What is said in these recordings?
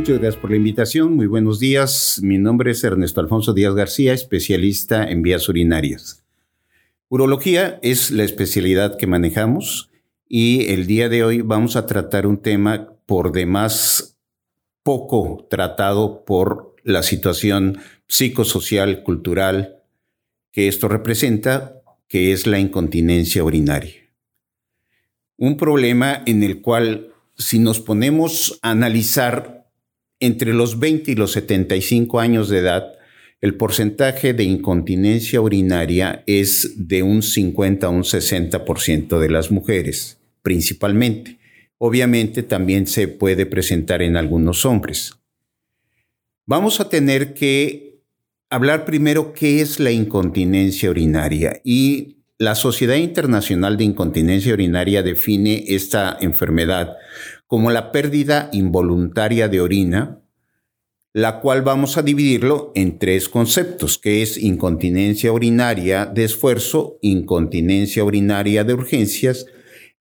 Muchas gracias por la invitación. Muy buenos días. Mi nombre es Ernesto Alfonso Díaz García, especialista en vías urinarias. Urología es la especialidad que manejamos y el día de hoy vamos a tratar un tema por demás poco tratado por la situación psicosocial, cultural que esto representa, que es la incontinencia urinaria. Un problema en el cual si nos ponemos a analizar entre los 20 y los 75 años de edad, el porcentaje de incontinencia urinaria es de un 50 a un 60% de las mujeres, principalmente. Obviamente también se puede presentar en algunos hombres. Vamos a tener que hablar primero qué es la incontinencia urinaria y la Sociedad Internacional de Incontinencia Urinaria define esta enfermedad como la pérdida involuntaria de orina, la cual vamos a dividirlo en tres conceptos, que es incontinencia urinaria de esfuerzo, incontinencia urinaria de urgencias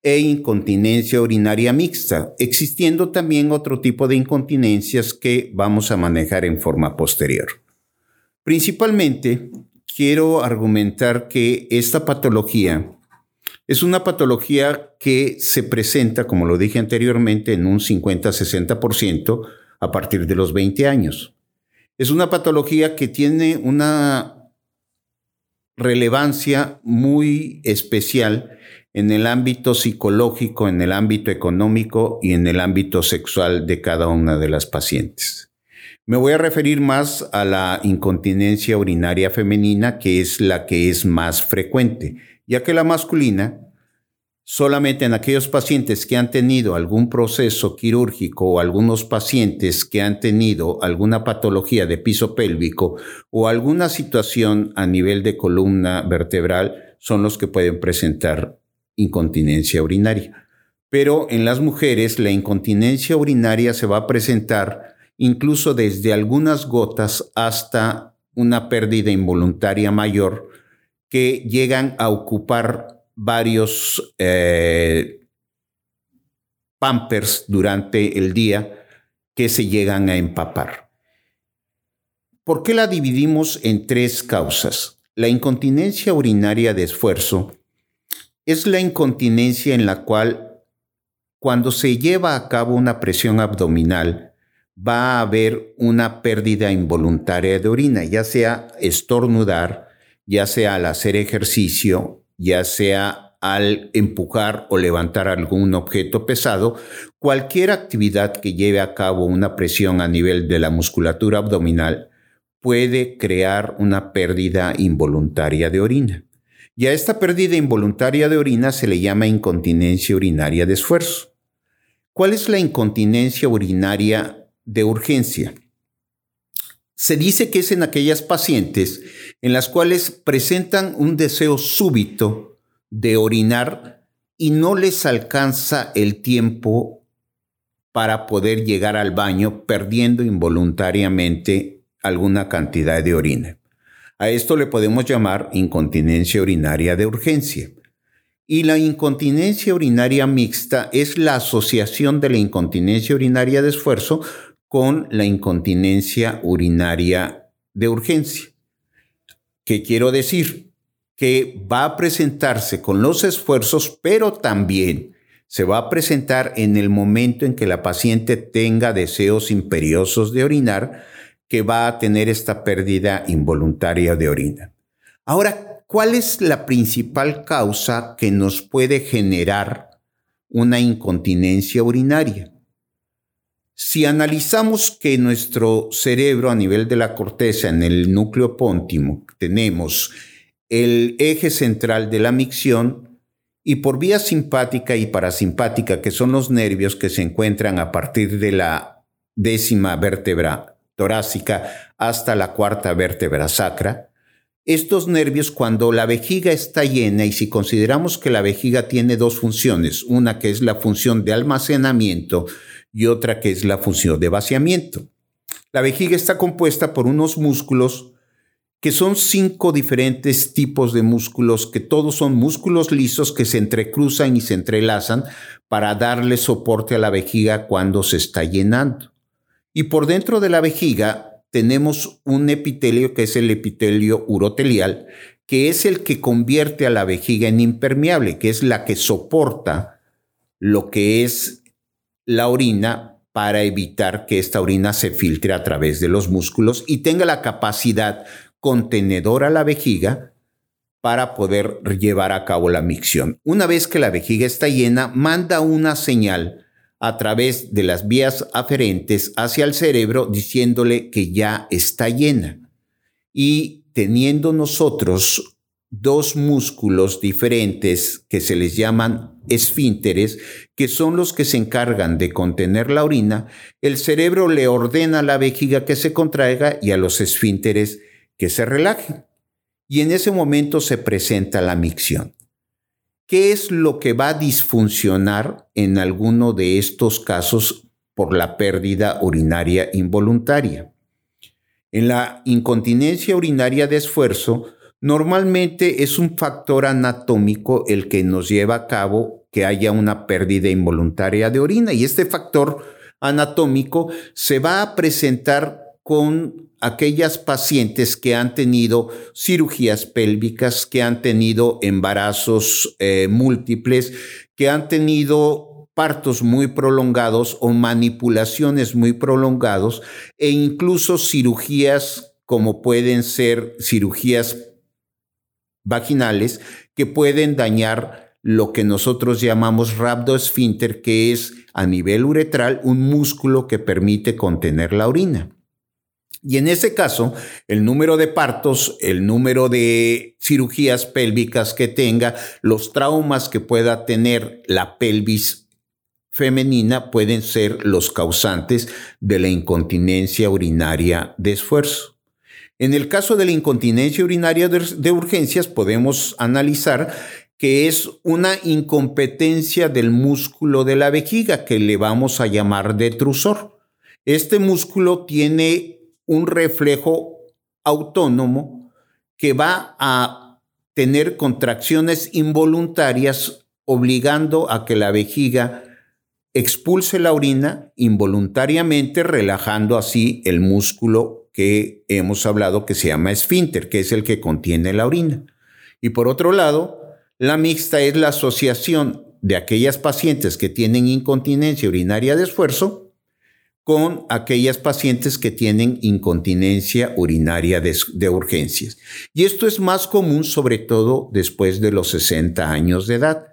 e incontinencia urinaria mixta, existiendo también otro tipo de incontinencias que vamos a manejar en forma posterior. Principalmente, quiero argumentar que esta patología es una patología que se presenta, como lo dije anteriormente, en un 50-60% a partir de los 20 años. Es una patología que tiene una relevancia muy especial en el ámbito psicológico, en el ámbito económico y en el ámbito sexual de cada una de las pacientes. Me voy a referir más a la incontinencia urinaria femenina, que es la que es más frecuente, ya que la masculina, solamente en aquellos pacientes que han tenido algún proceso quirúrgico o algunos pacientes que han tenido alguna patología de piso pélvico o alguna situación a nivel de columna vertebral, son los que pueden presentar incontinencia urinaria. Pero en las mujeres la incontinencia urinaria se va a presentar incluso desde algunas gotas hasta una pérdida involuntaria mayor que llegan a ocupar varios eh, pampers durante el día que se llegan a empapar. ¿Por qué la dividimos en tres causas? La incontinencia urinaria de esfuerzo es la incontinencia en la cual cuando se lleva a cabo una presión abdominal, va a haber una pérdida involuntaria de orina, ya sea estornudar, ya sea al hacer ejercicio, ya sea al empujar o levantar algún objeto pesado, cualquier actividad que lleve a cabo una presión a nivel de la musculatura abdominal puede crear una pérdida involuntaria de orina. Y a esta pérdida involuntaria de orina se le llama incontinencia urinaria de esfuerzo. ¿Cuál es la incontinencia urinaria de urgencia. Se dice que es en aquellas pacientes en las cuales presentan un deseo súbito de orinar y no les alcanza el tiempo para poder llegar al baño perdiendo involuntariamente alguna cantidad de orina. A esto le podemos llamar incontinencia urinaria de urgencia. Y la incontinencia urinaria mixta es la asociación de la incontinencia urinaria de esfuerzo con la incontinencia urinaria de urgencia. ¿Qué quiero decir? Que va a presentarse con los esfuerzos, pero también se va a presentar en el momento en que la paciente tenga deseos imperiosos de orinar, que va a tener esta pérdida involuntaria de orina. Ahora, ¿cuál es la principal causa que nos puede generar una incontinencia urinaria? Si analizamos que nuestro cerebro a nivel de la corteza, en el núcleo póntimo, tenemos el eje central de la micción y por vía simpática y parasimpática, que son los nervios que se encuentran a partir de la décima vértebra torácica hasta la cuarta vértebra sacra. Estos nervios, cuando la vejiga está llena, y si consideramos que la vejiga tiene dos funciones, una que es la función de almacenamiento y otra que es la función de vaciamiento. La vejiga está compuesta por unos músculos que son cinco diferentes tipos de músculos, que todos son músculos lisos que se entrecruzan y se entrelazan para darle soporte a la vejiga cuando se está llenando. Y por dentro de la vejiga tenemos un epitelio que es el epitelio urotelial, que es el que convierte a la vejiga en impermeable, que es la que soporta lo que es la orina para evitar que esta orina se filtre a través de los músculos y tenga la capacidad contenedor a la vejiga para poder llevar a cabo la micción. Una vez que la vejiga está llena, manda una señal a través de las vías aferentes hacia el cerebro diciéndole que ya está llena. Y teniendo nosotros dos músculos diferentes que se les llaman esfínteres, que son los que se encargan de contener la orina, el cerebro le ordena a la vejiga que se contraiga y a los esfínteres que se relajen. Y en ese momento se presenta la micción. ¿Qué es lo que va a disfuncionar en alguno de estos casos por la pérdida urinaria involuntaria? En la incontinencia urinaria de esfuerzo, normalmente es un factor anatómico el que nos lleva a cabo que haya una pérdida involuntaria de orina y este factor anatómico se va a presentar con aquellas pacientes que han tenido cirugías pélvicas, que han tenido embarazos eh, múltiples, que han tenido partos muy prolongados o manipulaciones muy prolongados e incluso cirugías como pueden ser cirugías vaginales que pueden dañar lo que nosotros llamamos esfínter, que es a nivel uretral un músculo que permite contener la orina. Y en ese caso, el número de partos, el número de cirugías pélvicas que tenga, los traumas que pueda tener la pelvis femenina pueden ser los causantes de la incontinencia urinaria de esfuerzo. En el caso de la incontinencia urinaria de, urgencias podemos analizar que es una incompetencia del músculo de la vejiga que le vamos a llamar detrusor. Este músculo tiene un reflejo autónomo que va a tener contracciones involuntarias obligando a que la vejiga expulse la orina involuntariamente, relajando así el músculo que hemos hablado que se llama esfínter, que es el que contiene la orina. Y por otro lado, la mixta es la asociación de aquellas pacientes que tienen incontinencia urinaria de esfuerzo con aquellas pacientes que tienen incontinencia urinaria de, urgencias. Y esto es más común sobre todo después de los 60 años de edad,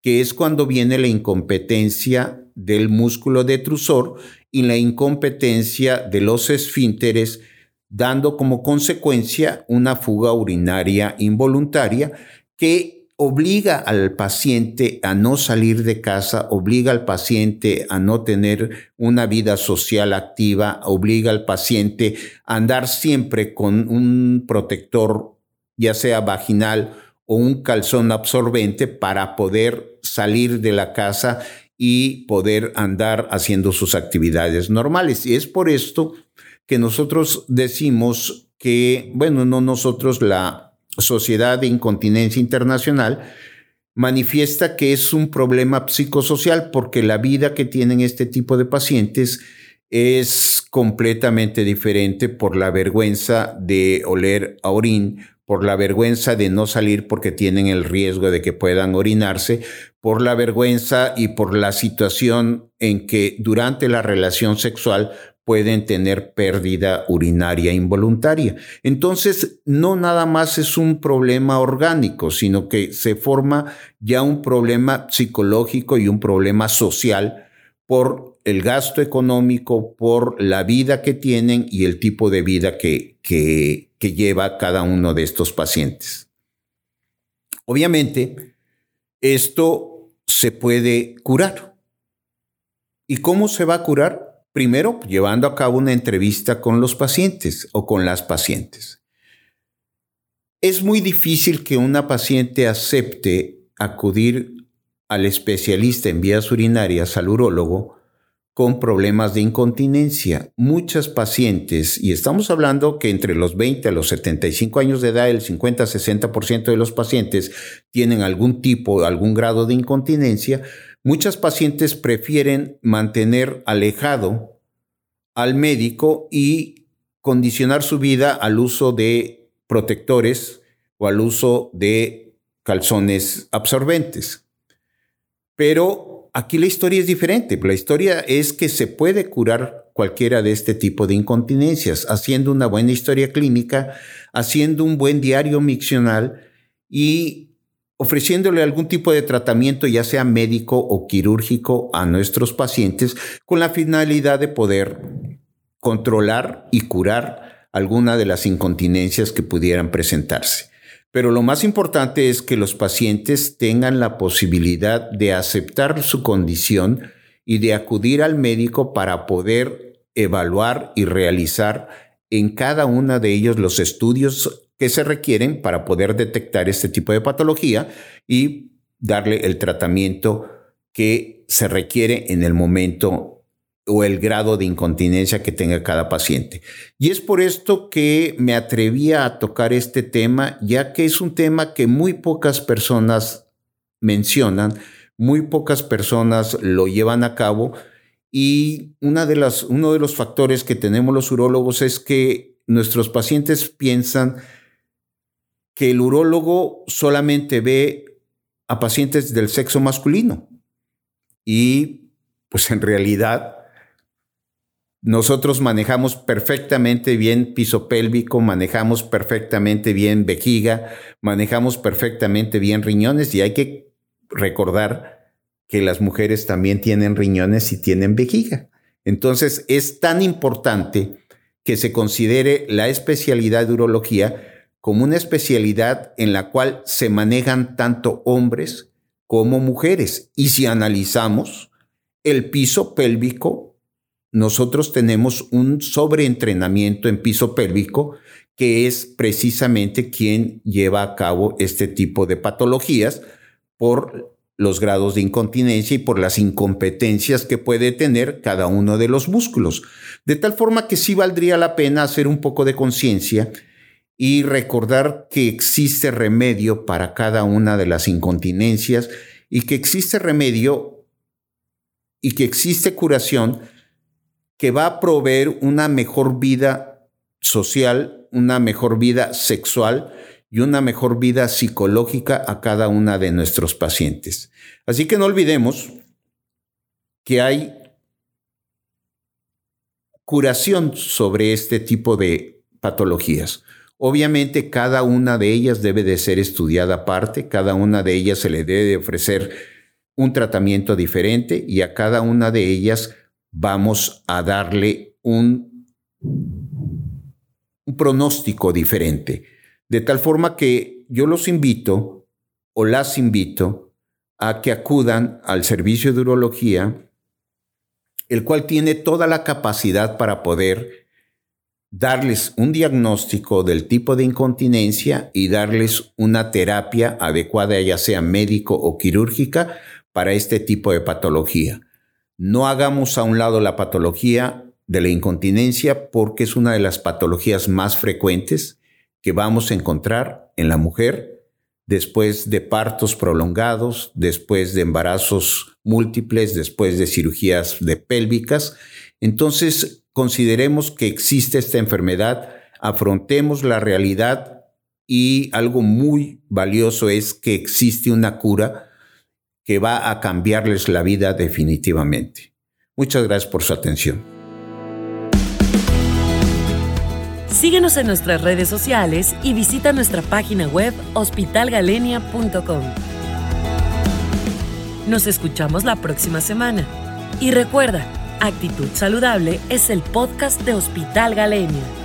que es cuando viene la incompetencia del músculo detrusor y la incompetencia de los esfínteres, dando como consecuencia una fuga urinaria involuntaria que obliga al paciente a no salir de casa, obliga al paciente a no tener una vida social activa, obliga al paciente a andar siempre con un protector, ya sea vaginal o un calzón absorbente, para poder salir de la casa y poder andar haciendo sus actividades normales. Y es por esto que nosotros decimos que, bueno, no nosotros, la Sociedad de Incontinencia Internacional, manifiesta que es un problema psicosocial porque la vida que tienen este tipo de pacientes es completamente diferente por la vergüenza de oler a orín, por la vergüenza de no salir porque tienen el riesgo de que puedan orinarse, por la vergüenza y por la situación en que durante la relación sexual pueden tener pérdida urinaria involuntaria. Entonces, no nada más es un problema orgánico, sino que se forma ya un problema psicológico y un problema social por el gasto económico, por la vida que tienen y el tipo de vida que, que, lleva cada uno de estos pacientes. Obviamente, esto se puede curar. ¿Y cómo se va a curar? Primero, llevando a cabo una entrevista con los pacientes o con las pacientes. Es muy difícil que una paciente acepte acudir al especialista en vías urinarias, al urólogo, con problemas de incontinencia. Muchas pacientes, y estamos hablando que entre los 20 a los 75 años de edad, el 50-60% de los pacientes tienen algún tipo, algún grado de incontinencia, muchas pacientes prefieren mantener alejado al médico y condicionar su vida al uso de protectores o al uso de calzones absorbentes. Pero aquí la historia es diferente. La historia es que se puede curar cualquiera de este tipo de incontinencias haciendo una buena historia clínica, haciendo un buen diario miccional y ofreciéndole algún tipo de tratamiento, ya sea médico o quirúrgico, a nuestros pacientes con la finalidad de poder controlar y curar alguna de las incontinencias que pudieran presentarse. Pero lo más importante es que los pacientes tengan la posibilidad de aceptar su condición y de acudir al médico para poder evaluar y realizar en cada uno de ellos los estudios que se requieren para poder detectar este tipo de patología y darle el tratamiento que se requiere en el momento o el grado de incontinencia que tenga cada paciente. Y es por esto que me atrevía a tocar este tema, ya que es un tema que muy pocas personas mencionan, muy pocas personas lo llevan a cabo y una de las, uno de los factores que tenemos los urólogos es que nuestros pacientes piensan que el urólogo solamente ve a pacientes del sexo masculino y pues en realidad nosotros manejamos perfectamente bien piso pélvico, manejamos perfectamente bien vejiga, manejamos perfectamente bien riñones y hay que recordar que las mujeres también tienen riñones y tienen vejiga. Entonces es tan importante que se considere la especialidad de urología como una especialidad en la cual se manejan tanto hombres como mujeres. Y si analizamos, el piso pélvico nosotros tenemos un sobreentrenamiento en piso pélvico que es precisamente quien lleva a cabo este tipo de patologías por los grados de incontinencia y por las incompetencias que puede tener cada uno de los músculos. De tal forma que sí valdría la pena hacer un poco de conciencia y recordar que existe remedio para cada una de las incontinencias y que existe remedio y que existe curación que va a proveer una mejor vida social, una mejor vida sexual y una mejor vida psicológica a cada una de nuestros pacientes. Así que no olvidemos que hay curación sobre este tipo de patologías. Obviamente cada una de ellas debe de ser estudiada aparte, cada una de ellas se le debe de ofrecer un tratamiento diferente y a cada una de ellas vamos a darle un, pronóstico diferente. De tal forma que yo los invito o las invito a que acudan al servicio de urología, el cual tiene toda la capacidad para poder darles un diagnóstico del tipo de incontinencia y darles una terapia adecuada, ya sea médico o quirúrgica, para este tipo de patología. No hagamos a un lado la patología de la incontinencia porque es una de las patologías más frecuentes que vamos a encontrar en la mujer después de partos prolongados, después de embarazos múltiples, después de cirugías de pélvicas. Entonces, consideremos que existe esta enfermedad, afrontemos la realidad y algo muy valioso es que existe una cura que va a cambiarles la vida definitivamente. Muchas gracias por su atención. Síguenos en nuestras redes sociales y visita nuestra página web hospitalgalenia.com. Nos escuchamos la próxima semana. Y recuerda, Actitud Saludable es el podcast de Hospital Galenia.